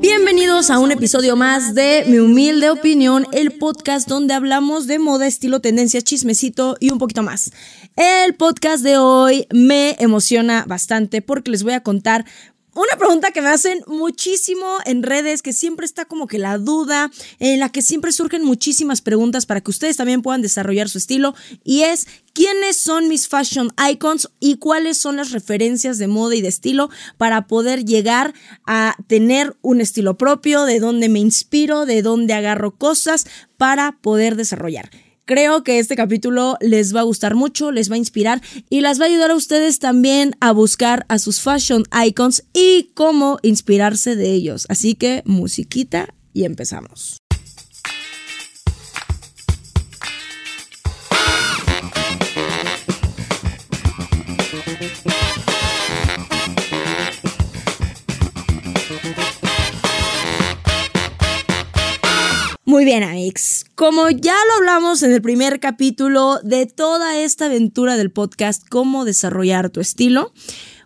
Bienvenidos a un episodio más de Mi Humilde Opinión, el podcast donde hablamos de moda, estilo, tendencia, chismecito y un poquito más. El podcast de hoy me emociona bastante porque les voy a contar una pregunta que me hacen muchísimo en redes, que siempre está como que la duda, en la que siempre surgen muchísimas preguntas para que ustedes también puedan desarrollar su estilo, y es quiénes son mis fashion icons y cuáles son las referencias de moda y de estilo para poder llegar a tener un estilo propio, de dónde me inspiro, de dónde agarro cosas para poder desarrollar. Creo que este capítulo les va a gustar mucho, les va a inspirar y las va a ayudar a ustedes también a buscar a sus fashion icons y cómo inspirarse de ellos. Así que musiquita y empezamos. Muy bien, Amix. Como ya lo hablamos en el primer capítulo de toda esta aventura del podcast, cómo desarrollar tu estilo,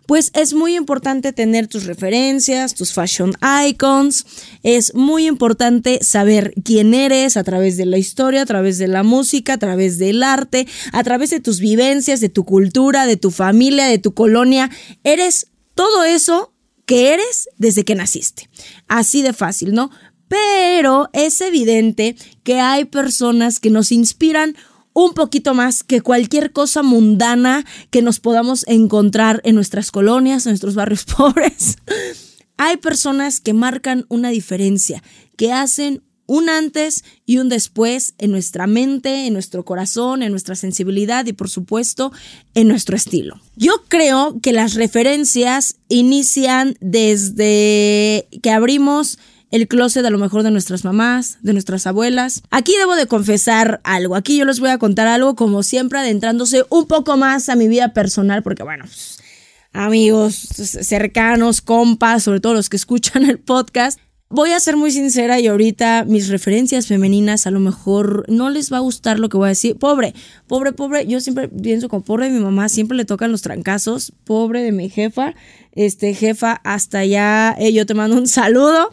pues es muy importante tener tus referencias, tus fashion icons. Es muy importante saber quién eres a través de la historia, a través de la música, a través del arte, a través de tus vivencias, de tu cultura, de tu familia, de tu colonia. Eres todo eso que eres desde que naciste. Así de fácil, ¿no? Pero es evidente que hay personas que nos inspiran un poquito más que cualquier cosa mundana que nos podamos encontrar en nuestras colonias, en nuestros barrios pobres. Hay personas que marcan una diferencia, que hacen un antes y un después en nuestra mente, en nuestro corazón, en nuestra sensibilidad y por supuesto en nuestro estilo. Yo creo que las referencias inician desde que abrimos el closet a lo mejor de nuestras mamás, de nuestras abuelas. Aquí debo de confesar algo, aquí yo les voy a contar algo como siempre adentrándose un poco más a mi vida personal, porque bueno, pues, amigos cercanos, compas, sobre todo los que escuchan el podcast, Voy a ser muy sincera y ahorita mis referencias femeninas a lo mejor no les va a gustar lo que voy a decir. Pobre, pobre, pobre. Yo siempre pienso como pobre de mi mamá, siempre le tocan los trancazos. Pobre de mi jefa. Este, jefa, hasta allá eh, yo te mando un saludo.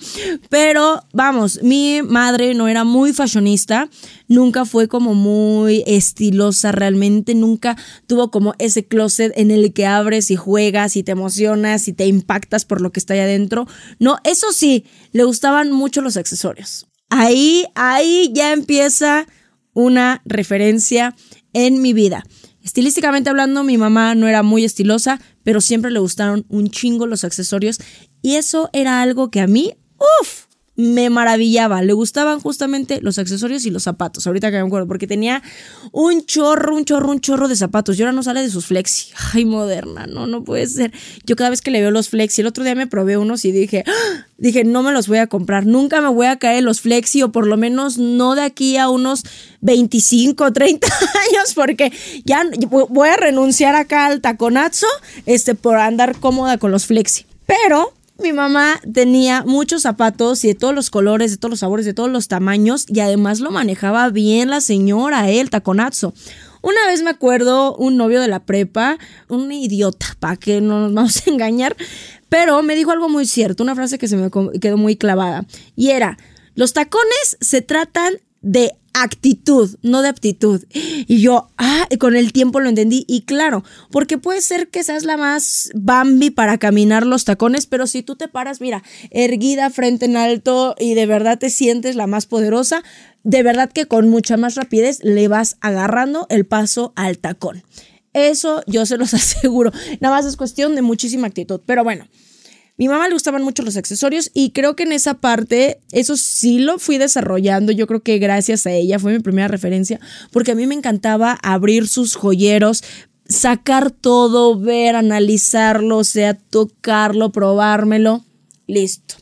Pero vamos, mi madre no era muy fashionista. Nunca fue como muy estilosa realmente. Nunca tuvo como ese closet en el que abres y juegas y te emocionas y te impactas por lo que está ahí adentro. No, eso sí, le gustaban mucho los accesorios. Ahí, ahí ya empieza una referencia en mi vida. Estilísticamente hablando, mi mamá no era muy estilosa, pero siempre le gustaron un chingo los accesorios y eso era algo que a mí, uff, me maravillaba. Le gustaban justamente los accesorios y los zapatos. Ahorita que me acuerdo, porque tenía un chorro, un chorro, un chorro de zapatos. Y ahora no sale de sus flexi. Ay, moderna, no, no puede ser. Yo cada vez que le veo los flexi, el otro día me probé unos y dije, dije, no me los voy a comprar. Nunca me voy a caer los flexi o por lo menos no de aquí a unos 25, 30 años, porque ya voy a renunciar acá al taconazo este, por andar cómoda con los flexi. Pero mi mamá tenía muchos zapatos y de todos los colores, de todos los sabores, de todos los tamaños y además lo manejaba bien la señora, el taconazo. Una vez me acuerdo un novio de la prepa, un idiota, para que no nos vamos a engañar, pero me dijo algo muy cierto, una frase que se me quedó muy clavada y era, los tacones se tratan de actitud, no de aptitud. Y yo, ah, con el tiempo lo entendí. Y claro, porque puede ser que seas la más Bambi para caminar los tacones, pero si tú te paras, mira, erguida, frente en alto y de verdad te sientes la más poderosa, de verdad que con mucha más rapidez le vas agarrando el paso al tacón. Eso yo se los aseguro. Nada más es cuestión de muchísima actitud. Pero bueno. Mi mamá le gustaban mucho los accesorios y creo que en esa parte eso sí lo fui desarrollando. Yo creo que gracias a ella fue mi primera referencia porque a mí me encantaba abrir sus joyeros, sacar todo, ver, analizarlo, o sea, tocarlo, probármelo. Listo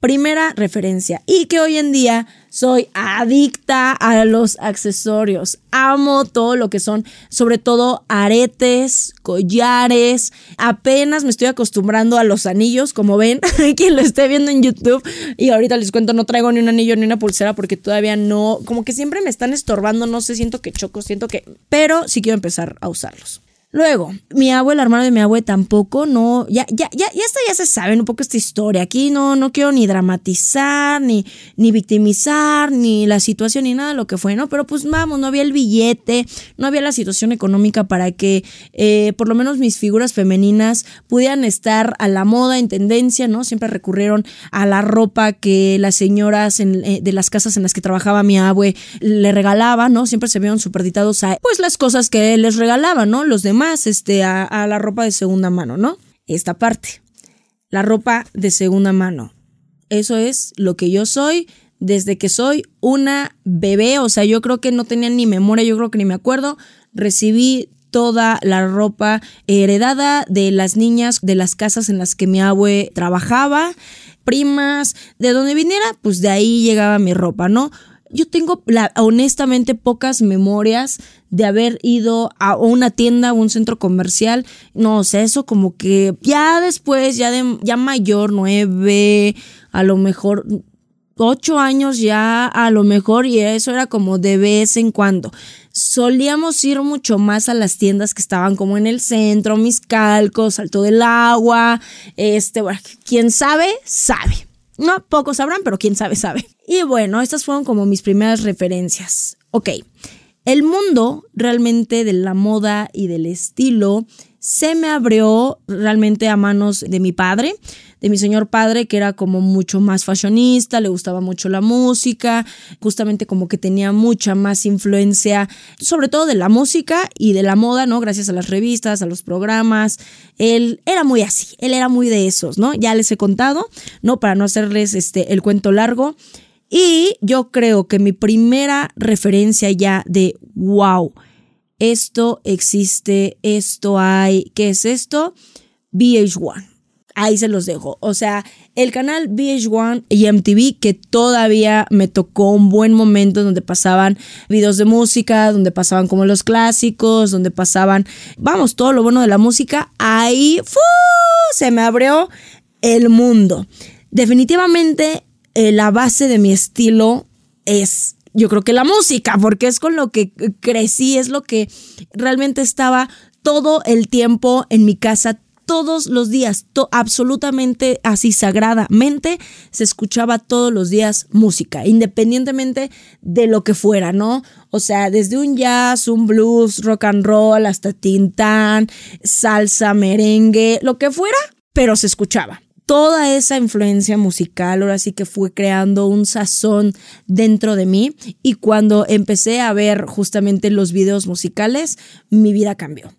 primera referencia y que hoy en día soy adicta a los accesorios. Amo todo lo que son, sobre todo aretes, collares. Apenas me estoy acostumbrando a los anillos, como ven, quien lo esté viendo en YouTube. Y ahorita les cuento, no traigo ni un anillo ni una pulsera porque todavía no, como que siempre me están estorbando, no sé, siento que choco, siento que, pero sí quiero empezar a usarlos. Luego, mi abue, el hermano de mi abue tampoco, no, ya, ya, ya, ya ya se sabe un poco esta historia. Aquí no, no quiero ni dramatizar, ni, ni victimizar, ni la situación, ni nada de lo que fue, ¿no? Pero pues vamos, no había el billete, no había la situación económica para que eh, por lo menos mis figuras femeninas pudieran estar a la moda, en tendencia, ¿no? Siempre recurrieron a la ropa que las señoras eh, de las casas en las que trabajaba mi abue le regalaban, ¿no? Siempre se vieron superditados a, pues, las cosas que les regalaban, ¿no? Los demás más este, a, la ropa de segunda mano, ¿no? Esta parte, la ropa de segunda mano. Eso es lo que yo soy desde que soy una bebé, o sea, yo creo que no tenía ni memoria, yo creo que ni me acuerdo, recibí toda la ropa heredada de las niñas de las casas en las que mi abue trabajaba, primas, de donde viniera, pues de ahí llegaba mi ropa, ¿no? Yo tengo honestamente pocas memorias de haber ido a una tienda o un centro comercial. No, o sea, eso como que ya después, ya de ya mayor, nueve, a lo mejor ocho años ya a lo mejor y eso era como de vez en cuando. Solíamos ir mucho más a las tiendas que estaban como en el centro, mis calcos, Salto del Agua, este, bueno, quién sabe, sabe. No, pocos sabrán, pero quién sabe, sabe. Y bueno, estas fueron como mis primeras referencias. Ok, el mundo realmente de la moda y del estilo se me abrió realmente a manos de mi padre, de mi señor padre, que era como mucho más fashionista, le gustaba mucho la música, justamente como que tenía mucha más influencia, sobre todo de la música y de la moda, ¿no? Gracias a las revistas, a los programas. Él era muy así, él era muy de esos, ¿no? Ya les he contado, ¿no? Para no hacerles este, el cuento largo. Y yo creo que mi primera referencia ya de wow, esto existe, esto hay, ¿qué es esto? VH1. Ahí se los dejo. O sea, el canal VH1 y MTV que todavía me tocó un buen momento donde pasaban videos de música, donde pasaban como los clásicos, donde pasaban, vamos, todo lo bueno de la música. Ahí se me abrió el mundo. Definitivamente eh, la base de mi estilo es yo creo que la música, porque es con lo que crecí, es lo que realmente estaba todo el tiempo en mi casa, todos los días, absolutamente así sagradamente, se escuchaba todos los días música, independientemente de lo que fuera, ¿no? O sea, desde un jazz, un blues, rock and roll, hasta tintán, salsa, merengue, lo que fuera, pero se escuchaba toda esa influencia musical ahora sí que fue creando un sazón dentro de mí y cuando empecé a ver justamente los videos musicales, mi vida cambió.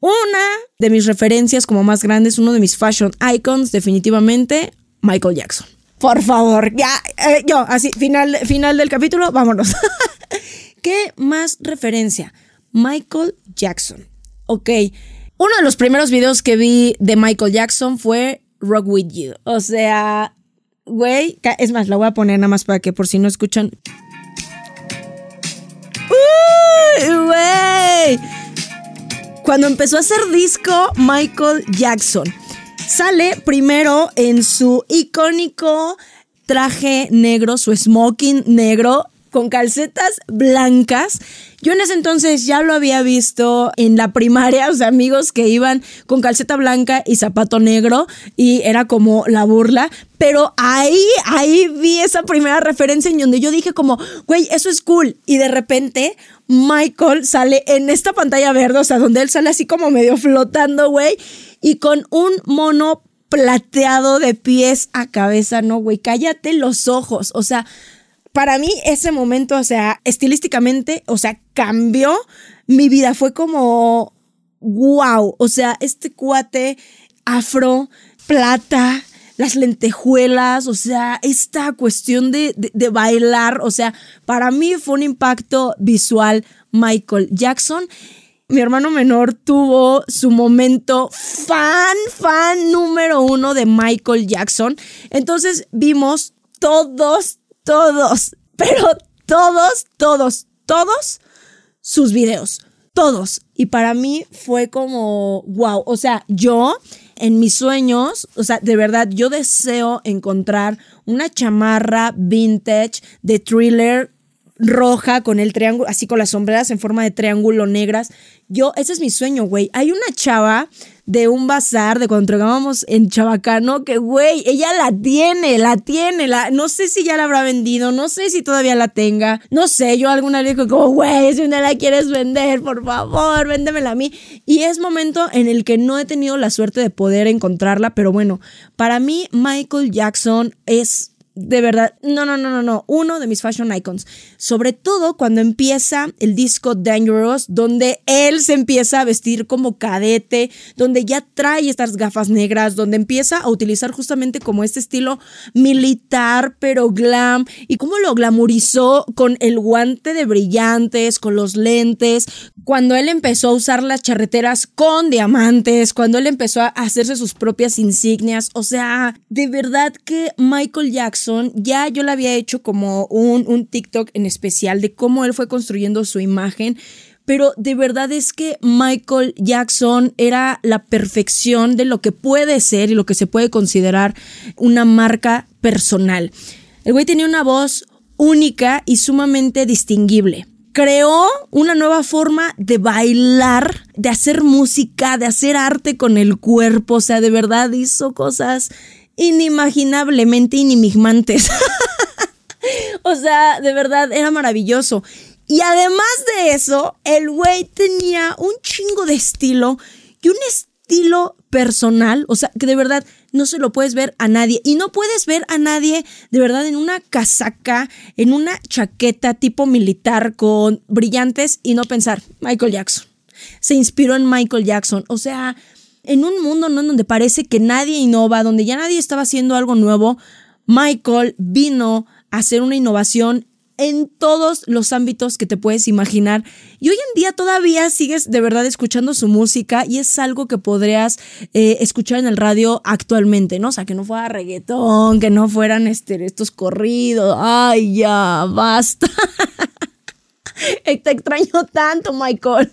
Una de mis referencias como más grandes, uno de mis fashion icons definitivamente, Michael Jackson. Por favor, ya, eh, yo, así, final, final del capítulo, vámonos. ¿Qué más referencia? Michael Jackson. Ok, uno de los primeros videos que vi de Michael Jackson fue Rock With You. O sea, güey, es más, la voy a poner nada más para que por si no escuchan. ¡Uy, güey! Cuando empezó a hacer disco, Michael Jackson sale primero en su icónico traje negro, su smoking negro, con calcetas blancas. Yo en ese entonces ya lo había visto en la primaria, o sea, amigos que iban con calceta blanca y zapato negro y era como la burla, pero ahí, ahí vi esa primera referencia en donde yo dije como, güey, eso es cool. Y de repente Michael sale en esta pantalla verde, o sea, donde él sale así como medio flotando, güey, y con un mono plateado de pies a cabeza, no, güey, cállate los ojos, o sea, para mí ese momento, o sea, estilísticamente, o sea, cambió mi vida. Fue como, wow, o sea, este cuate afro, plata, las lentejuelas, o sea, esta cuestión de, de, bailar, o sea, para mí fue un impacto visual Michael Jackson. Mi hermano menor tuvo su momento fan, fan número uno de Michael Jackson. Entonces vimos todos, todos, pero todos, todos, todos sus videos. Todos. Y para mí fue como, wow. O sea, yo en mis sueños, o sea, de verdad, yo deseo encontrar una chamarra vintage de thriller roja con el triángulo, así con las sombreras en forma de triángulo negras. Yo, ese es mi sueño, güey. Hay una chava de un bazar de cuando entregábamos en Chabacano que, güey, ella la tiene, la tiene, la, no sé si ya la habrá vendido, no sé si todavía la tenga, no sé, yo alguna vez digo como, güey, si una la quieres vender, por favor, véndemela a mí. Y es momento en el que no he tenido la suerte de poder encontrarla, pero bueno, para mí Michael Jackson es de verdad, no, no, no, no, no, uno de mis fashion icons. Sobre todo cuando empieza el disco Dangerous, donde él se empieza a vestir como cadete, donde ya trae estas gafas negras, donde empieza a utilizar justamente como este estilo militar, pero glam, y cómo lo glamorizó con el guante de brillantes, con los lentes, cuando él empezó a usar las charreteras con diamantes, cuando él empezó a hacerse sus propias insignias, o sea, de verdad que Michael Jackson ya yo le había hecho como un, un TikTok en especial de cómo él fue construyendo su imagen pero de verdad es que Michael Jackson era la perfección de lo que puede ser y lo que se puede considerar una marca personal. El güey tenía una voz única y sumamente distinguible. Creó una nueva forma de bailar, de hacer música, de hacer arte con el cuerpo, o sea, de verdad hizo cosas inimaginablemente inimigmantes. o sea, de verdad, era maravilloso. Y además de eso, el güey tenía un chingo de estilo y un estilo personal, o sea, que de verdad no se lo puedes ver a nadie. Y no puedes ver a nadie de verdad en una casaca, en una chaqueta tipo militar con brillantes y no pensar, Michael Jackson. Se inspiró en Michael Jackson. O sea, en un mundo ¿no? donde parece que nadie innova, donde ya nadie estaba haciendo algo nuevo, Michael vino a hacer una innovación en todos los ámbitos que te puedes imaginar. Y hoy en día todavía sigues de verdad escuchando su música y es algo que podrías eh, escuchar en el radio actualmente, ¿no? O sea, que no fuera reggaetón, que no fueran este, estos corridos. Ay, ya, basta. Te extraño tanto, Michael.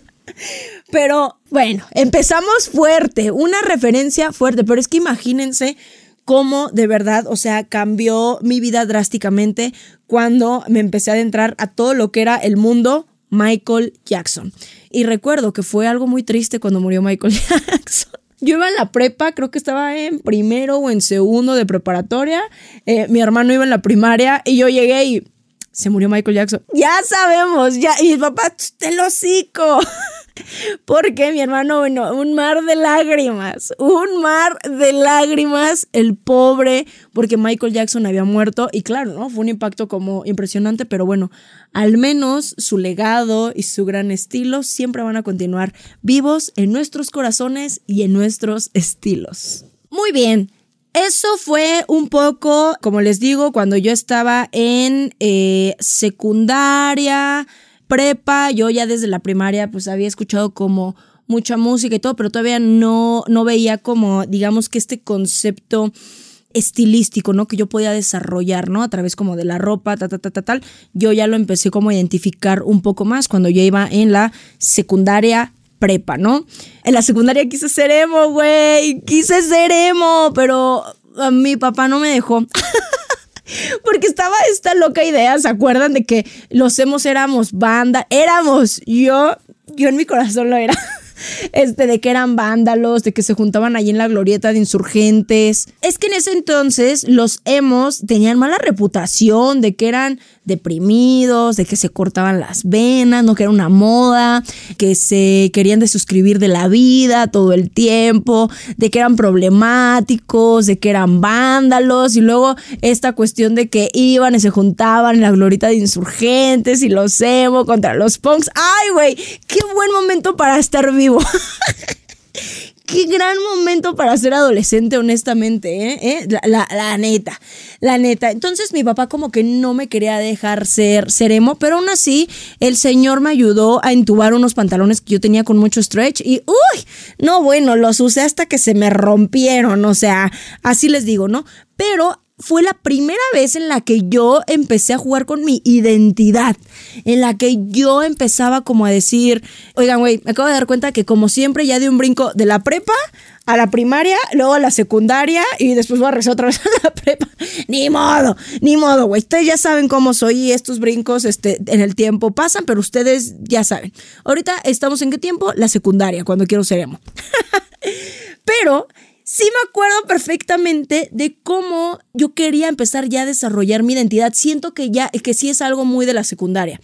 Pero bueno, empezamos fuerte, una referencia fuerte, pero es que imagínense cómo de verdad, o sea, cambió mi vida drásticamente cuando me empecé a adentrar a todo lo que era el mundo Michael Jackson. Y recuerdo que fue algo muy triste cuando murió Michael Jackson. Yo iba en la prepa, creo que estaba en primero o en segundo de preparatoria. Eh, mi hermano iba en la primaria y yo llegué y se murió Michael Jackson. Ya sabemos, ya. Y mi papá, te lo hocico. Porque mi hermano, bueno, un mar de lágrimas, un mar de lágrimas, el pobre, porque Michael Jackson había muerto y claro, ¿no? Fue un impacto como impresionante, pero bueno, al menos su legado y su gran estilo siempre van a continuar vivos en nuestros corazones y en nuestros estilos. Muy bien, eso fue un poco, como les digo, cuando yo estaba en eh, secundaria, prepa, yo ya desde la primaria pues había escuchado como mucha música y todo, pero todavía no, no veía como, digamos que este concepto estilístico, ¿no? Que yo podía desarrollar, ¿no? A través como de la ropa, ta, ta, ta, ta, tal. Yo ya lo empecé como a identificar un poco más cuando yo iba en la secundaria prepa, ¿no? En la secundaria quise ser emo, güey, quise ser emo, pero a mi papá no me dejó. Porque estaba esta loca idea, ¿se acuerdan de que los emos éramos banda? Éramos, yo, yo en mi corazón lo era. este, de que eran vándalos, de que se juntaban allí en la glorieta de insurgentes. Es que en ese entonces los emos tenían mala reputación, de que eran deprimidos, de que se cortaban las venas, no que era una moda, que se querían desuscribir de la vida todo el tiempo, de que eran problemáticos, de que eran vándalos y luego esta cuestión de que iban y se juntaban en la glorieta de insurgentes y los emo contra los punks. Ay, güey, qué buen momento para estar vivo. Qué gran momento para ser adolescente, honestamente, ¿eh? ¿Eh? La, neta, la neta. Entonces mi papá como que no me quería dejar ser, ser emo, pero aún así el señor me ayudó a entubar unos pantalones que yo tenía con mucho stretch y, uy, no, bueno, los usé hasta que se me rompieron, o sea, así les digo, ¿no? Pero fue la primera vez en la que yo empecé a jugar con mi identidad, en la que yo empezaba como a decir, oigan, güey, me acabo de dar cuenta que como siempre ya di un brinco de la prepa a la primaria, luego a la secundaria y después voy a regresar otra vez a la prepa. Ni modo, ni modo, güey. Ustedes ya saben cómo soy y estos brincos este, en el tiempo pasan, pero ustedes ya saben. Ahorita estamos en qué tiempo? La secundaria, cuando quiero ser emo. pero sí me acuerdo perfectamente de cómo yo quería empezar ya a desarrollar mi identidad. Siento que ya, que sí es algo muy de la secundaria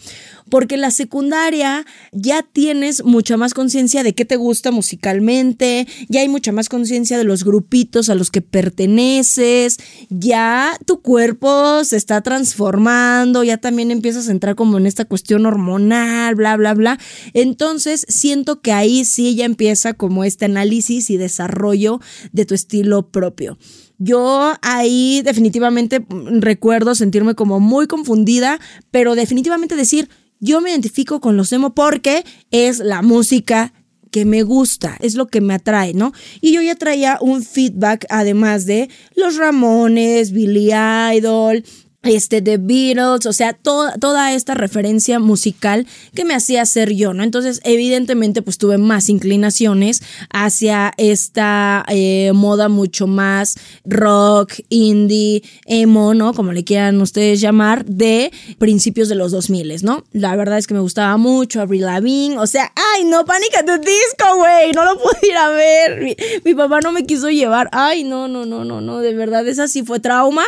porque en la secundaria ya tienes mucha más conciencia de qué te gusta musicalmente, ya hay mucha más conciencia de los grupitos a los que perteneces, ya tu cuerpo se está transformando, ya también empiezas a entrar como en esta cuestión hormonal, bla, bla, bla. Entonces siento que ahí sí ya empieza como este análisis y desarrollo de tu estilo propio. Yo ahí definitivamente recuerdo sentirme como muy confundida, pero definitivamente decir, yo me identifico con los emo porque es la música que me gusta, es lo que me atrae, ¿no? Y yo ya traía un feedback además de los Ramones, Billy Idol, este, The Beatles, o sea, toda esta referencia musical que me hacía ser yo, ¿no? Entonces, evidentemente, pues tuve más inclinaciones hacia esta eh, moda mucho más rock, indie, emo, ¿no? Como le quieran ustedes llamar, de principios de los 2000, ¿no? La verdad es que me gustaba mucho Avril Lavigne, o sea, ay, no, Pánica de Disco, güey, no lo pude ir a ver, mi, mi papá no me quiso llevar, ay, no, no, no, no, no, de verdad, esa sí fue trauma,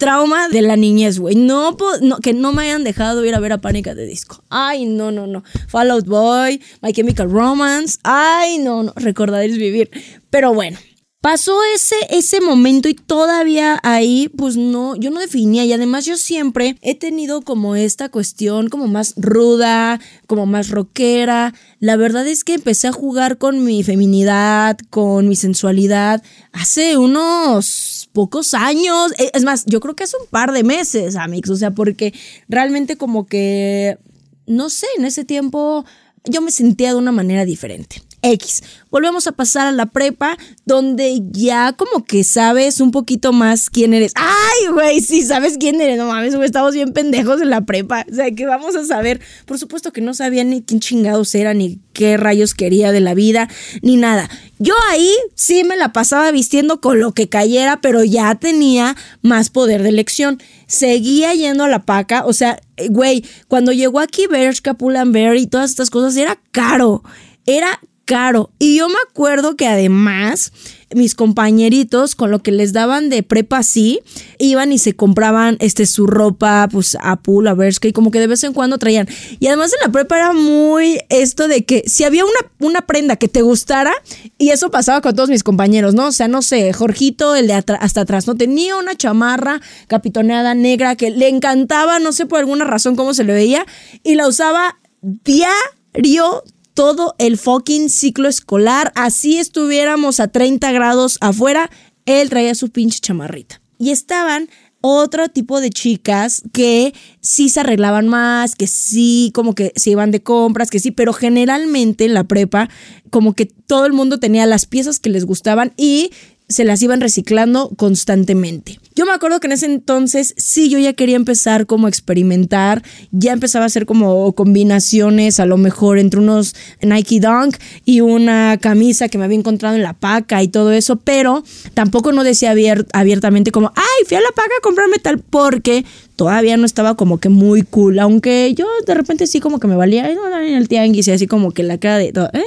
trauma de la niña güey. No, que no me hayan dejado ir a ver a Pánica de Disco. Ay, no, no, no. Fallout Boy, My Chemical Romance. Ay, no, no. Recordaréis vivir. Pero bueno, Pasó ese, ese momento y todavía ahí, pues no, yo no definía y además yo siempre he tenido como esta cuestión como más ruda, como más rockera. La verdad es que empecé a jugar con mi feminidad, con mi sensualidad hace unos pocos años. E, es más, yo creo que hace un par de meses, Amix, o sea, porque realmente como que, no sé, en ese tiempo yo me sentía de una manera diferente. X. Volvemos a pasar a la prepa, donde ya como que sabes un poquito más quién eres. Ay, güey, sí, sabes quién eres. No mames, güey, estamos bien pendejos en la prepa. O sea, que vamos a saber. Por supuesto que no sabía ni quién chingados era, ni qué rayos quería de la vida, ni nada. Yo ahí sí me la pasaba vistiendo con lo que cayera, pero ya tenía más poder de elección. Seguía yendo a la paca, o sea, güey, cuando llegó aquí Bershka, Pull&Bear y todas estas cosas, era caro. Era caro. Y yo me acuerdo que además mis compañeritos con lo que les daban de prepa así, iban y se compraban este su ropa, pues a pool, a Bershka y como que de vez en cuando traían. Y además en la prepa era muy esto de que si había una, una prenda que te gustara, y eso pasaba con todos mis compañeros, ¿no? O sea, no sé, Jorgito, el de hasta atrás, ¿no? Tenía una chamarra capitoneada negra que le encantaba, no sé por alguna razón cómo se le veía, y la usaba diario todo el fucking ciclo escolar. Así estuviéramos a 30 grados afuera, él traía su pinche chamarrita. Y estaban otro tipo de chicas que sí se arreglaban más, que sí como que se iban de compras, que sí, pero generalmente en la prepa como que todo el mundo tenía las piezas que les gustaban y se las iban reciclando constantemente. Yo me acuerdo que en ese entonces sí yo ya quería empezar como a experimentar, ya empezaba a hacer como combinaciones a lo mejor entre unos Nike Dunk y una camisa que me había encontrado en la paca y todo eso, pero tampoco no decía abiertamente como, ay, fui a la paca a comprarme tal porque todavía no estaba como que muy cool, aunque yo de repente sí como que me valía en el tianguis y así como que la cara de ¿eh?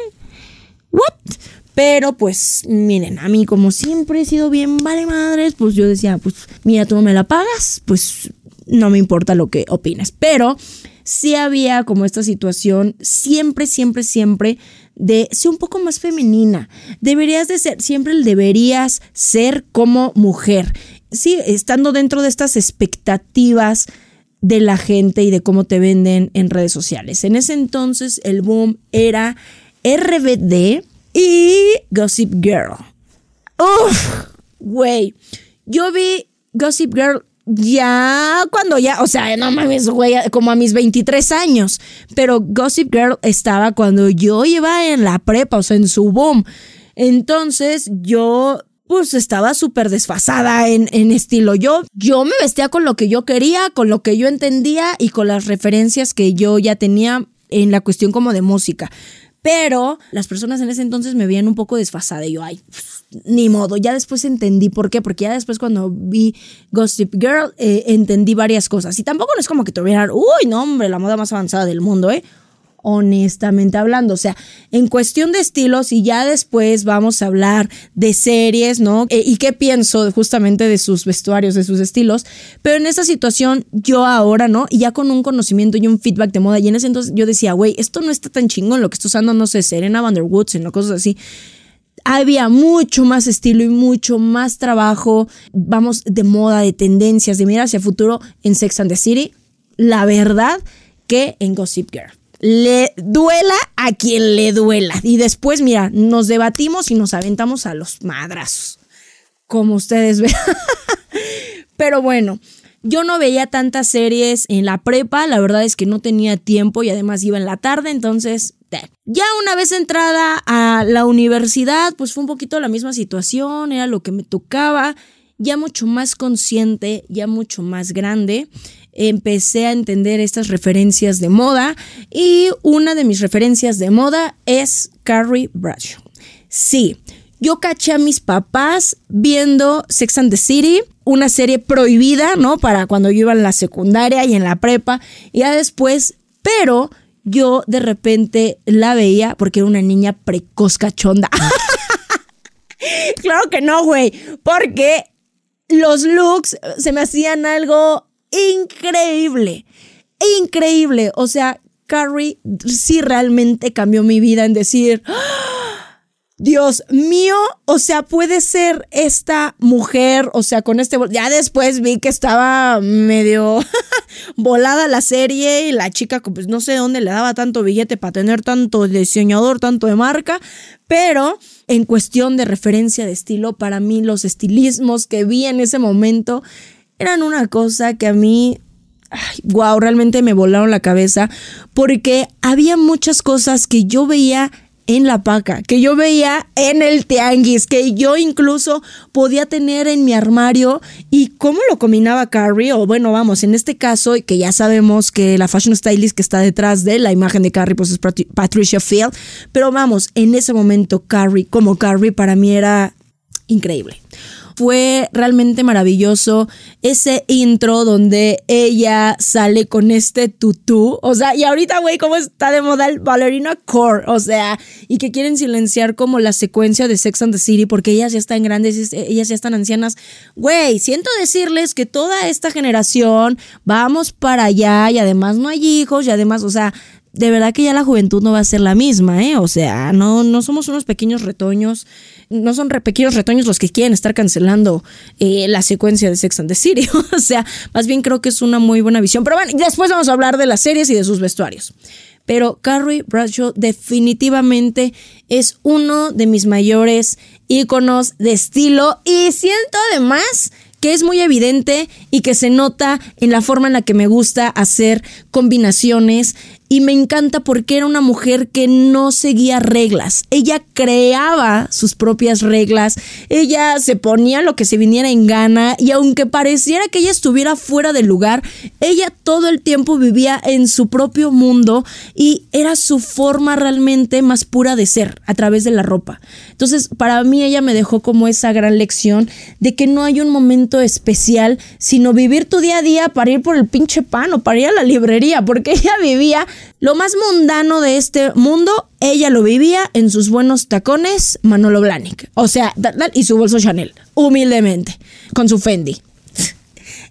¿What? Pero pues miren, a mí como siempre he sido bien vale madres, pues yo decía, pues mira, tú no me la pagas, pues no me importa lo que opines. Pero sí había como esta situación siempre, siempre, siempre de ser un poco más femenina. Deberías de ser, siempre deberías ser como mujer. Sí, estando dentro de estas expectativas de la gente y de cómo te venden en redes sociales. En ese entonces el boom era RBD, y Gossip Girl. Uf, güey. Yo vi Gossip Girl ya cuando ya, o sea, no mames, güey, como a mis 23 años. Pero Gossip Girl estaba cuando yo iba en la prepa, o sea, en su boom. Entonces yo pues estaba súper desfasada en, en, estilo. Yo, yo me vestía con lo que yo quería, con lo que yo entendía y con las referencias que yo ya tenía en la cuestión como de música. Pero las personas en ese entonces me veían un poco desfasada y yo, ay, ni modo. Ya después entendí por qué, porque ya después cuando vi Gossip Girl eh, entendí varias cosas. Y tampoco no es como que tuvieran, uy, no, hombre, la moda más avanzada del mundo, ¿eh? Honestamente hablando. O sea, en cuestión de estilos y ya después vamos a hablar de series, ¿no? Eh, y qué pienso justamente de sus vestuarios, de sus estilos. Pero en esta situación, yo ahora, ¿no? Y ya con un conocimiento y un feedback de moda, y en ese entonces yo decía, güey, esto no está tan chingón lo que está usando, no sé, Serena Van der en cosas así había mucho más estilo y mucho más trabajo, vamos, de moda, de tendencias, de mirar hacia el futuro en Sex and the City, la verdad que en Gossip Girl le duela a quien le duela. Y después, mira, nos debatimos y nos aventamos a los madrazos, como ustedes ven. Pero bueno, yo no veía tantas series en la prepa, la verdad es que no tenía tiempo y además iba en la tarde, entonces ya una vez entrada a la universidad, pues fue un poquito la misma situación, era lo que me tocaba, ya mucho más consciente, ya mucho más grande empecé a entender estas referencias de moda y una de mis referencias de moda es Carrie Bradshaw. Sí, yo caché a mis papás viendo Sex and the City, una serie prohibida, ¿no? Para cuando yo iba en la secundaria y en la prepa, y ya después, pero yo de repente la veía porque era una niña precoz cachonda. claro que no, güey, porque los looks se me hacían algo increíble, increíble. O sea, Carrie sí realmente cambió mi vida en decir, ¡Ah! Dios mío, o sea, puede ser esta mujer, o sea, con este... Ya después vi que estaba medio volada la serie y la chica, pues no sé dónde le daba tanto billete para tener tanto diseñador, tanto de marca, pero en cuestión de referencia de estilo, para mí los estilismos que vi en ese momento eran una cosa que a mí, wow, realmente me volaron la cabeza porque había muchas cosas que yo veía en la paca, que yo veía en el tianguis, que yo incluso podía tener en mi armario y cómo lo combinaba Carrie, o bueno, vamos, en este caso, que ya sabemos que la fashion stylist que está detrás de la imagen de Carrie, pues es Patricia Field, pero vamos, en ese momento Carrie, como Carrie, para mí era increíble fue realmente maravilloso ese intro donde ella sale con este tutú. O sea, y ahorita, güey, cómo está de moda el ballerina core. O sea, y que quieren silenciar como la secuencia de Sex and the City porque ellas ya están grandes, ellas ya están ancianas. Güey, siento decirles que toda esta generación vamos para allá y además no hay hijos y además, o sea, de verdad que ya la juventud no va a ser la misma, ¿eh? O sea, no, no somos unos pequeños retoños, no son pequeños retoños los que quieren estar cancelando eh, la secuencia de Sex and the City. o sea, más bien creo que es una muy buena visión. Pero bueno, después vamos a hablar de las series y de sus vestuarios. Pero Carrie Bradshaw definitivamente es uno de mis mayores íconos de estilo y siento además que es muy evidente y que se nota en la forma en la que me gusta hacer combinaciones y me encanta porque era una mujer que no seguía reglas. Ella creaba sus propias reglas, ella se ponía lo que se viniera en gana y aunque pareciera que ella estuviera fuera del lugar, ella todo el tiempo vivía en su propio mundo y era su forma realmente más pura de ser a través de la ropa. Entonces, para mí ella me dejó como esa gran lección de que no hay un momento especial, sino vivir tu día a día para ir por el pinche pan o para ir a la librería, porque ella vivía lo más mundano de este mundo, ella lo vivía en sus buenos tacones Manolo Blahnik. O sea, y su bolso Chanel, humildemente, con su Fendi.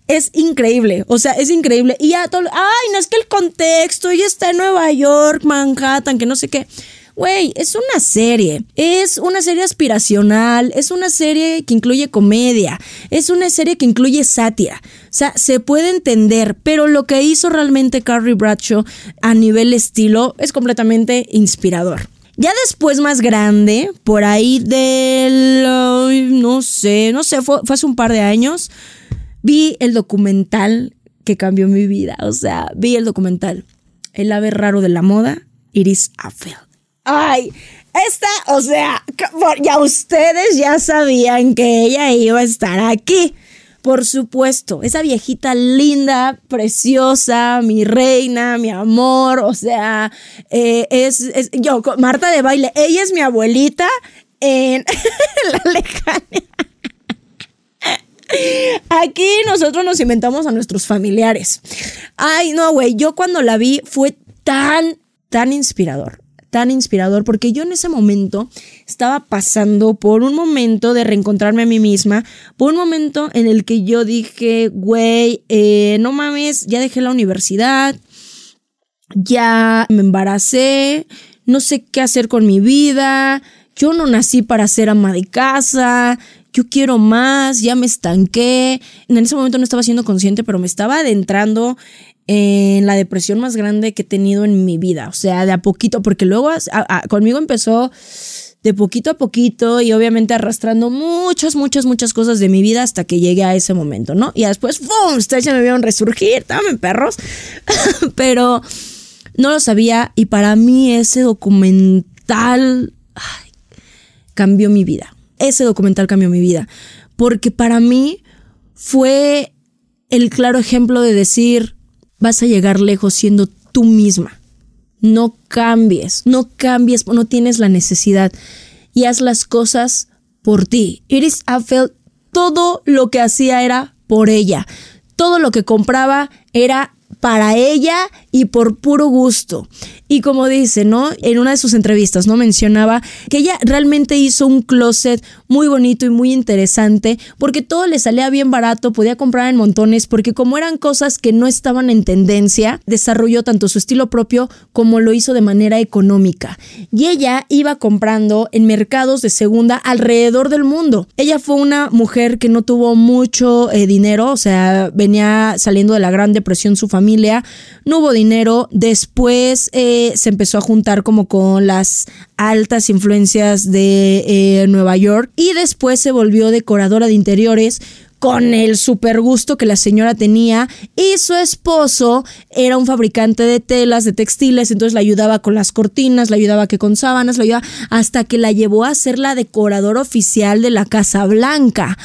Es increíble, o sea, es increíble. Y ya todo, ay, no es que el contexto, ella está en Nueva York, Manhattan, que no sé qué. Güey, es una serie. Es una serie aspiracional. Es una serie que incluye comedia. Es una serie que incluye sátira. O sea, se puede entender, pero lo que hizo realmente Carrie Bradshaw a nivel estilo es completamente inspirador. Ya después más grande, por ahí del, no sé, no sé, fue, fue hace un par de años, vi el documental que cambió mi vida. O sea, vi el documental El ave raro de la moda, Iris Apfel. Ay, esta, o sea, ya ustedes ya sabían que ella iba a estar aquí. Por supuesto, esa viejita linda, preciosa, mi reina, mi amor, o sea, eh, es, yo, Marta de baile, ella es mi abuelita en la lejana. Aquí nosotros nos inventamos a nuestros familiares. Ay, no, güey, yo cuando la vi fue tan, tan inspirador tan inspirador porque yo en ese momento estaba pasando por un momento de reencontrarme a mí misma, por un momento en el que yo dije, güey, eh, no mames, ya dejé la universidad, ya me embaracé, no sé qué hacer con mi vida, yo no nací para ser ama de casa, yo quiero más, ya me estanqué. En ese momento no estaba siendo consciente, pero me estaba adentrando en la depresión más grande que he tenido en mi vida. O sea, de a poquito, porque luego conmigo empezó de poquito a poquito y obviamente arrastrando muchas, muchas, muchas cosas de mi vida hasta que llegué a ese momento, ¿no? Y después, ¡pum! Ustedes ya me vieron resurgir, también perros. Pero no lo sabía y para mí ese documental cambió mi vida. Ese documental cambió mi vida. Porque para mí fue el claro ejemplo de decir, vas a llegar lejos siendo tú misma. No cambies, no cambies, no tienes la necesidad y haz las cosas por ti. Iris Apfel, todo lo que hacía era por ella. Todo lo que compraba era para ella y por puro gusto. Y como dice, ¿no? En una de sus entrevistas, ¿no? Mencionaba que ella realmente hizo un closet muy bonito y muy interesante porque todo le salía bien barato, podía comprar en montones porque como eran cosas que no estaban en tendencia, desarrolló tanto su estilo propio como lo hizo de manera económica. Y ella iba comprando en mercados de segunda alrededor del mundo. Ella fue una mujer que no tuvo mucho eh, dinero, o sea, venía saliendo de la Gran Depresión su familia, no hubo dinero, después... Eh, se empezó a juntar como con las altas influencias de eh, Nueva York y después se volvió decoradora de interiores con el super gusto que la señora tenía y su esposo era un fabricante de telas, de textiles, entonces la ayudaba con las cortinas, la ayudaba que con sábanas, la ayudaba hasta que la llevó a ser la decoradora oficial de la Casa Blanca.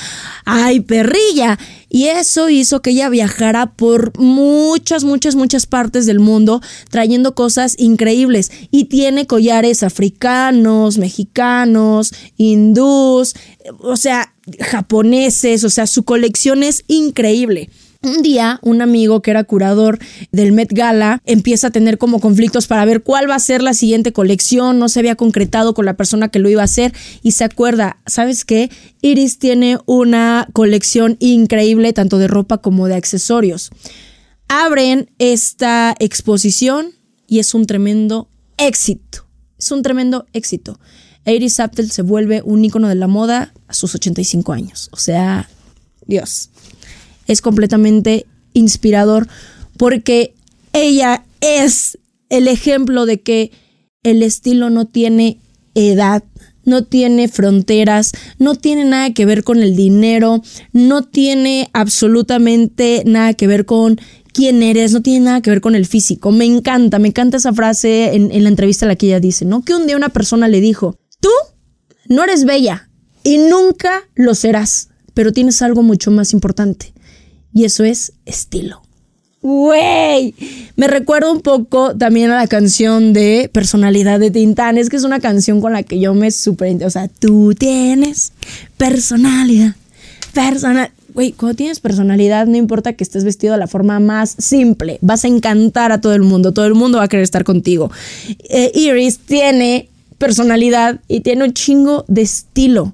¡Ay, perrilla! Y eso hizo que ella viajara por muchas, muchas, muchas partes del mundo trayendo cosas increíbles. Y tiene collares africanos, mexicanos, hindús, o sea, japoneses, o sea, su colección es increíble. Un día, un amigo que era curador del Met Gala empieza a tener como conflictos para ver cuál va a ser la siguiente colección, no se había concretado con la persona que lo iba a hacer y se acuerda, ¿sabes qué? Iris tiene una colección increíble tanto de ropa como de accesorios. Abren esta exposición y es un tremendo éxito. Es un tremendo éxito. Iris Apfel se vuelve un ícono de la moda a sus 85 años. O sea, Dios. Es completamente inspirador porque ella es el ejemplo de que el estilo no tiene edad, no tiene fronteras, no tiene nada que ver con el dinero, no tiene absolutamente nada que ver con quién eres, no tiene nada que ver con el físico. Me encanta, me encanta esa frase en, en la entrevista a la que ella dice, ¿no? Que un día una persona le dijo, no eres bella y nunca lo serás, pero tienes algo mucho más importante y eso es estilo. Güey, me recuerdo un poco también a la canción de Personalidad de Tintán. que es una canción con la que yo me super. O sea, tú tienes personalidad. Personal. Güey, cuando tienes personalidad, no importa que estés vestido de la forma más simple, vas a encantar a todo el mundo. Todo el mundo va a querer estar contigo. Eh, Iris tiene personalidad y tiene un chingo de estilo.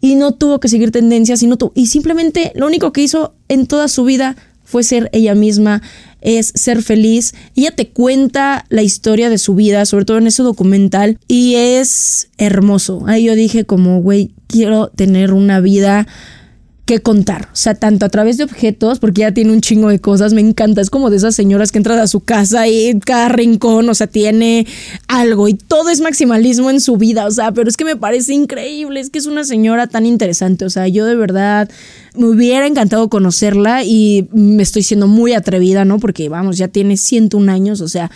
Y no tuvo que seguir tendencias y, no y simplemente lo único que hizo en toda su vida fue ser ella misma, es ser feliz. Ella te cuenta la historia de su vida, sobre todo en ese documental, y es hermoso. Ahí yo dije como, güey, quiero tener una vida que contar. O sea, tanto a través de objetos, porque ya tiene un chingo de cosas, me encanta. Es como de esas señoras que entran a su casa y cada rincón, o sea, tiene algo y todo es maximalismo en su vida. O sea, pero es que me parece increíble. Es que es una señora tan interesante. O sea, yo de verdad me hubiera encantado conocerla y me estoy siendo muy atrevida, ¿no? Porque vamos, ya tiene 101 años. O sea,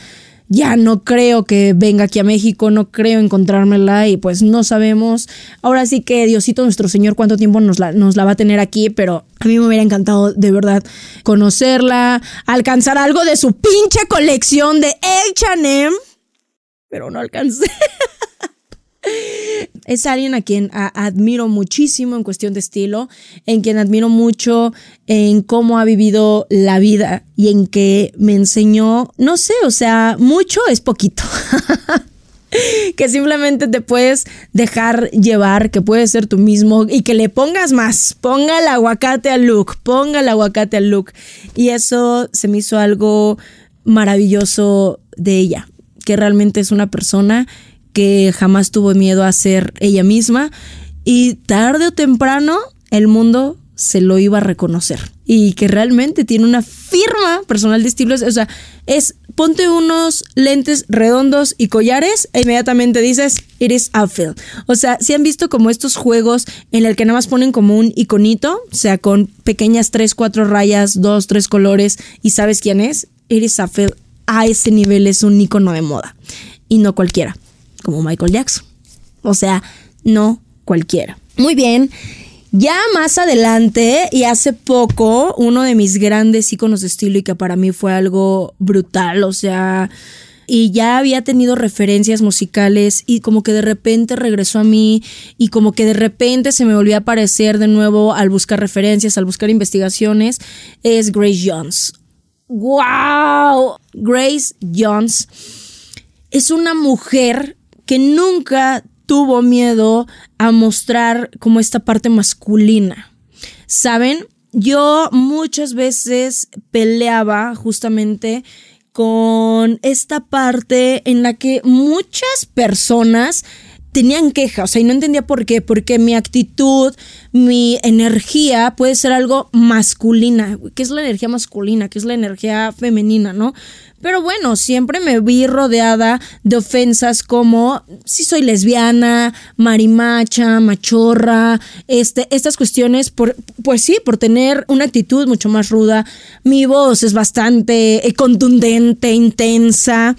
ya no creo que venga aquí a México, no creo encontrármela y pues no sabemos. Ahora sí que Diosito nuestro Señor cuánto tiempo nos la, nos la va a tener aquí, pero a mí me hubiera encantado de verdad conocerla, alcanzar algo de su pinche colección de H&M, pero no alcancé. es alguien a quien admiro muchísimo en cuestión de estilo, en quien admiro mucho en cómo ha vivido la vida y en que me enseñó, no sé, o sea, mucho es poquito. que simplemente te puedes dejar llevar, que puedes ser tú mismo y que le pongas más. Ponga el aguacate al look, ponga el aguacate al look. Y eso se me hizo algo maravilloso de ella, que realmente es una persona que jamás tuvo miedo a ser ella misma. Y tarde o temprano el mundo se lo iba a reconocer. Y que realmente tiene una firma personal de estilos, o sea, es ponte unos lentes redondos y collares e inmediatamente dices, it is outfield. O sea, si han visto como estos juegos en el que nada más ponen como un iconito, o sea, con pequeñas tres, cuatro rayas, dos, tres colores y sabes quién es, it is outfield. A ese nivel es un icono de moda. Y no cualquiera como Michael Jackson. O sea, no cualquiera. Muy bien. Ya más adelante y hace poco, uno de mis grandes iconos de estilo y que para mí fue algo brutal, o sea, y ya había tenido referencias musicales y como que de repente regresó a mí y como que de repente se me volvió a aparecer de nuevo al buscar referencias, al buscar investigaciones, es Grace Jones. ¡Wow! Grace Jones es una mujer que nunca tuvo miedo a mostrar como esta parte masculina. ¿Saben? Yo muchas veces peleaba justamente con esta parte en la que muchas personas tenían quejas, o sea, y no entendía por qué, porque mi actitud, mi energía puede ser algo masculina. ¿Qué es la energía masculina? ¿Qué es la energía femenina, no? Pero bueno, siempre me vi rodeada de ofensas como si soy lesbiana, marimacha, machorra, este, estas cuestiones, por, pues sí, por tener una actitud mucho más ruda. Mi voz es bastante contundente, intensa.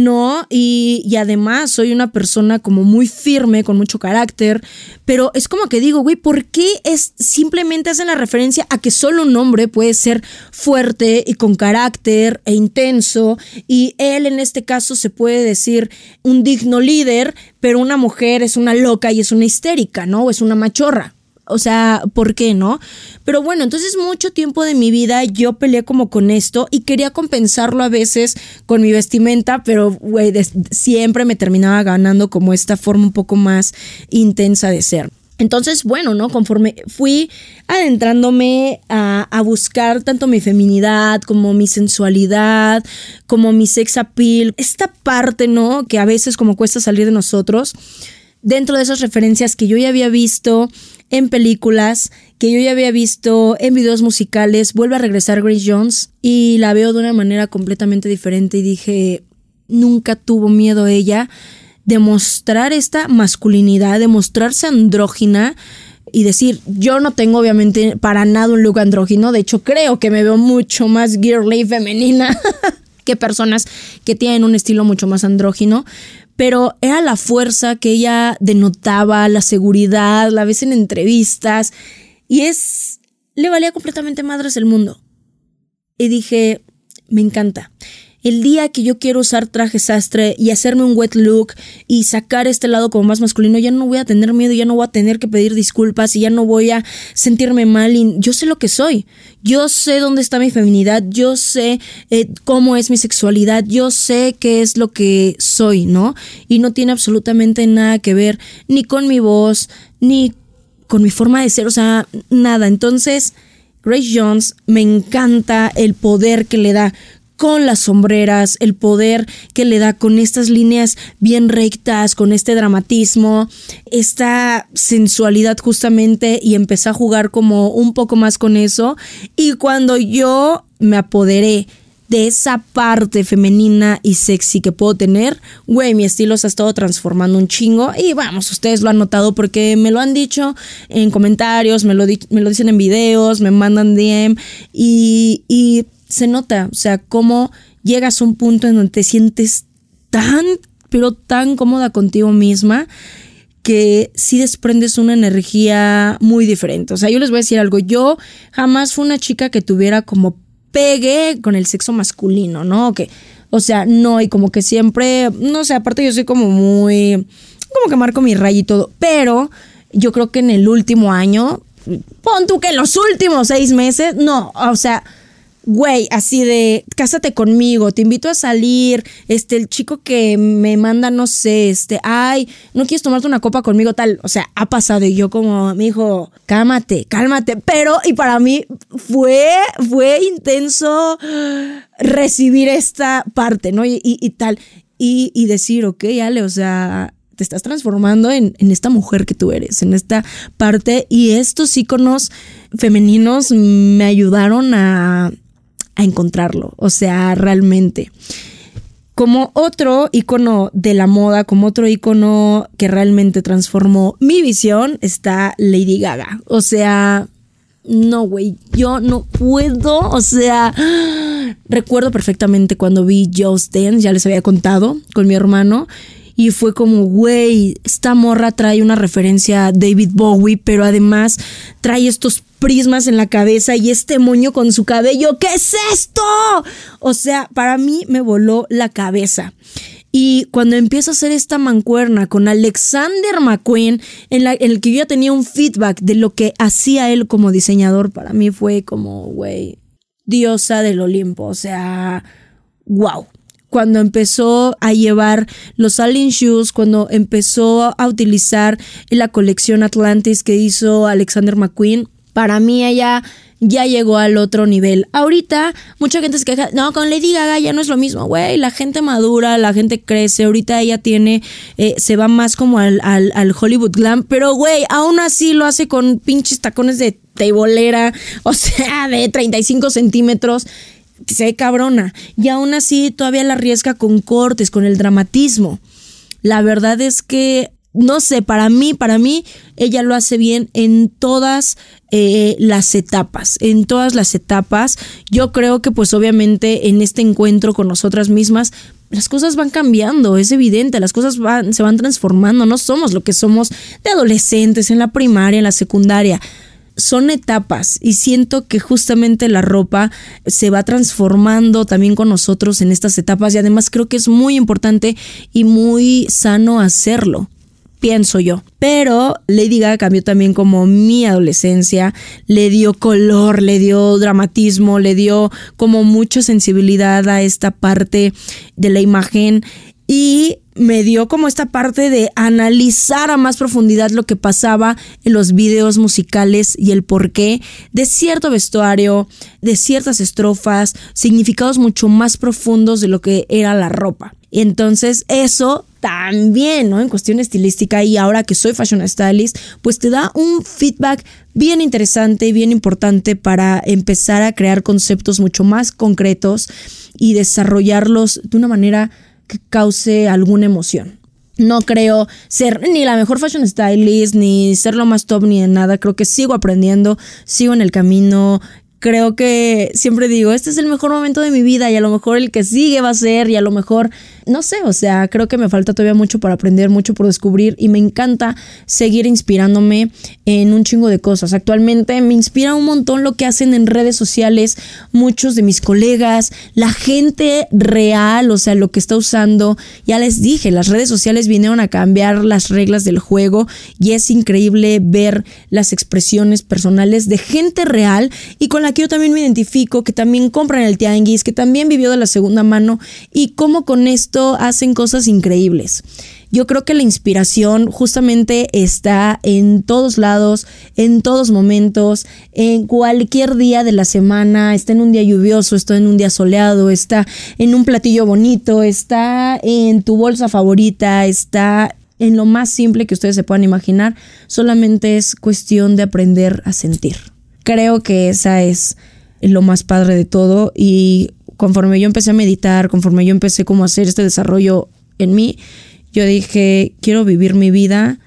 ¿No? Y, y, además soy una persona como muy firme, con mucho carácter, pero es como que digo, güey, ¿por qué es simplemente hacen la referencia a que solo un hombre puede ser fuerte y con carácter e intenso? Y él en este caso se puede decir un digno líder, pero una mujer es una loca y es una histérica, ¿no? O es una machorra. O sea, ¿por qué no? Pero bueno, entonces mucho tiempo de mi vida yo peleé como con esto y quería compensarlo a veces con mi vestimenta, pero güey, siempre me terminaba ganando como esta forma un poco más intensa de ser. Entonces, bueno, ¿no? Conforme fui adentrándome a, a, buscar tanto mi feminidad como mi sensualidad, como mi sex appeal, esta parte, ¿no? Que a veces como cuesta salir de nosotros, dentro de esas referencias que yo ya había visto en películas, que yo ya había visto en videos musicales, vuelve a regresar Grace Jones y la veo de una manera completamente diferente y dije, nunca tuvo miedo ella de mostrar esta masculinidad, de mostrarse andrógina y decir, yo no tengo obviamente para nada un look andrógino, de hecho creo que me veo mucho más girly femenina que personas que tienen un estilo mucho más andrógino, pero era la fuerza que ella denotaba, la seguridad, la ves en entrevistas, y es, le valía completamente madres el mundo. Y dije, me encanta el día que yo quiero usar traje sastre y hacerme un wet look y sacar este lado como más masculino, ya no voy a tener miedo, ya no voy a tener que pedir disculpas y ya no voy a sentirme mal. Y yo sé lo que soy. Yo sé dónde está mi feminidad, yo sé eh, cómo es mi sexualidad, yo sé qué es lo que soy, ¿no? Y no tiene absolutamente nada que ver ni con mi voz, ni con mi forma de ser, o sea, nada. Entonces, Grace Jones me encanta el poder que le da con las sombreras, el poder que le da con estas líneas bien rectas, con este dramatismo, esta sensualidad justamente y empecé a jugar como un poco más con eso. Y cuando yo me apoderé de esa parte femenina y sexy que puedo tener, güey, mi estilo se ha estado transformando un chingo. Y vamos, ustedes lo han notado porque me lo han dicho en comentarios, me lo, dicen en videos, me mandan DM y se nota, o sea, cómo llegas a un punto en donde te sientes tan, pero tan cómoda contigo misma que sí desprendes una energía muy diferente. O sea, yo les voy a decir algo, yo jamás fui una chica que tuviera como pegue con el sexo masculino, ¿no? Que, o sea, no, y como que siempre, no sé, aparte yo soy como muy, como que marco mi raya y todo, pero yo creo que en el último año, pon tú que en los últimos seis meses, no, o sea, güey, así de, cásate conmigo, te invito a salir, este, el chico que me manda, no sé, este, ay, no quieres tomarte una copa conmigo, tal, o sea, ha pasado y yo como, me dijo, cálmate, cálmate, pero, y para mí fue, fue intenso recibir esta parte, ¿no? Y, y, tal, y, y decir, ok, Ale, o sea, te estás transformando en, en, esta mujer que tú eres, en esta parte. Y estos iconos femeninos me ayudaron a, a encontrarlo, o sea, realmente. Como otro icono de la moda, como otro icono que realmente transformó mi visión, está Lady Gaga. O sea, no, güey, yo no puedo, o sea, recuerdo perfectamente cuando vi Just Dance, ya les había contado con mi hermano, y fue como, güey, esta morra trae una referencia a David Bowie, pero además trae estos prismas en la cabeza y este moño con su cabello. ¿Qué es esto? O sea, para mí me voló la cabeza. Y cuando empiezo a hacer esta mancuerna con Alexander McQueen, en, la, el que yo ya tenía un feedback de lo que hacía él como diseñador, para mí fue como, güey, diosa del Olimpo. O sea, wow cuando empezó a llevar los Alien Shoes, cuando empezó a utilizar la colección Atlantis que hizo Alexander McQueen, para mí ella ya llegó al otro nivel. Ahorita mucha gente se queja, no, con Lady Gaga ya no es lo mismo, güey, la gente madura, la gente crece, ahorita ella tiene, eh, se va más como al, al, Hollywood glam, pero güey, aún así lo hace con pinches tacones de teibolera, o sea, de 35 centímetros se ve cabrona. Y aún así todavía la arriesga con cortes, con el dramatismo. La verdad es que, no sé, para mí, para mí, ella lo hace bien en todas eh, las etapas, en todas las etapas. Yo creo que pues obviamente en este encuentro con nosotras mismas, las cosas van cambiando, es evidente, las cosas van, se van transformando, no somos lo que somos de adolescentes, en la primaria, en la secundaria. Son etapas y siento que justamente la ropa se va transformando también con nosotros en estas etapas y además creo que es muy importante y muy sano hacerlo pienso yo. Pero Lady Gaga cambió también como mi adolescencia, le dio color, le dio dramatismo, le dio como mucha sensibilidad a esta parte de la imagen y me dio como esta parte de analizar a más profundidad lo que pasaba en los videos musicales y el porqué de cierto vestuario, de ciertas estrofas, significados mucho más profundos de lo que era la ropa. Y entonces eso también, ¿no? En cuestión estilística y ahora que soy fashion stylist, pues te da un feedback bien interesante y bien importante para empezar a crear conceptos mucho más concretos y desarrollarlos de una manera cause alguna emoción. No creo ser ni la mejor fashion stylist, ni ser lo más top, ni de nada. Creo que sigo aprendiendo, sigo en el camino. Creo que siempre digo, este es el mejor momento de mi vida y a lo mejor el que sigue va a ser y a lo mejor no sé, o sea, creo que me falta todavía mucho para aprender, mucho por descubrir y me encanta seguir inspirándome en un chingo de cosas. Actualmente me inspira un montón lo que hacen en redes sociales muchos de mis colegas, la gente real, o sea, lo que está usando. Ya les dije, las redes sociales vinieron a cambiar las reglas del juego y es increíble ver las expresiones personales de gente real y con la que yo también me identifico, que también compra en el tianguis, que también vivió de la segunda mano y cómo con esto hacen cosas increíbles. Yo creo que la inspiración justamente está en todos lados, en todos momentos, en cualquier día de la semana, está en un día lluvioso, está en un día soleado, está en un platillo bonito, está en tu bolsa favorita, está en lo más simple que ustedes se puedan imaginar, solamente es cuestión de aprender a sentir. Creo que esa es lo más padre de todo y conforme yo empecé a meditar, conforme yo empecé como a hacer este desarrollo en mí, yo dije, quiero vivir mi vida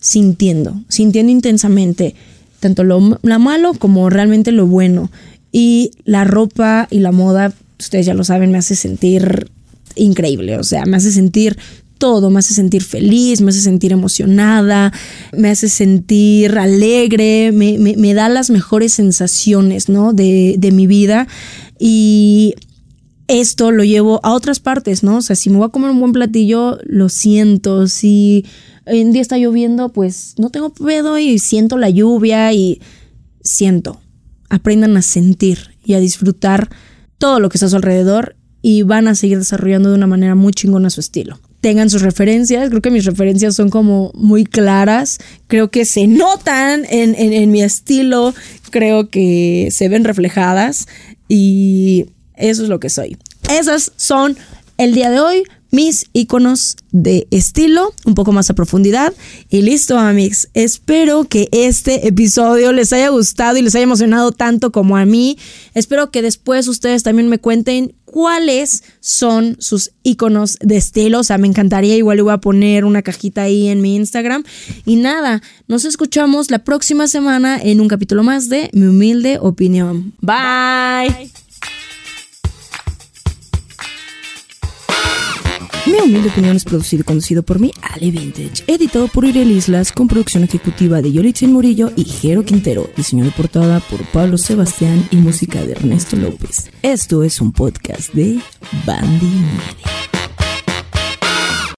sintiendo, sintiendo intensamente tanto lo, malo como realmente lo bueno. Y la ropa y la moda, ustedes ya lo saben, me hace sentir increíble, o sea, me hace sentir todo, me hace sentir feliz, me hace sentir emocionada, me hace sentir alegre, me, da las mejores sensaciones, ¿no? De, de mi vida y esto lo llevo a otras partes, ¿no? O sea, si me voy a comer un buen platillo, lo siento. Si un día está lloviendo, pues no tengo pedo y siento la lluvia y siento. Aprendan a sentir y a disfrutar todo lo que está a su alrededor y van a seguir desarrollando de una manera muy chingona su estilo. Tengan sus referencias, creo que mis referencias son como muy claras, creo que se notan en, en mi estilo, creo que se ven reflejadas y eso es lo que soy. Esas son el día de hoy mis iconos de estilo, un poco más a profundidad. Y listo, amigos. Espero que este episodio les haya gustado y les haya emocionado tanto como a mí. Espero que después ustedes también me cuenten cuáles son sus iconos de estilo. O sea, me encantaría. Igual le voy a poner una cajita ahí en mi Instagram. Y nada, nos escuchamos la próxima semana en un capítulo más de Mi Humilde Opinión. Bye. Mi humilde opinión es producido y conducido por mí, Ale Vintage, editado por Uriel Islas, con producción ejecutiva de Yolitzin Murillo y Jero Quintero, diseño de portada por Pablo Sebastián y música de Ernesto López. Esto es un podcast de Bandy Media.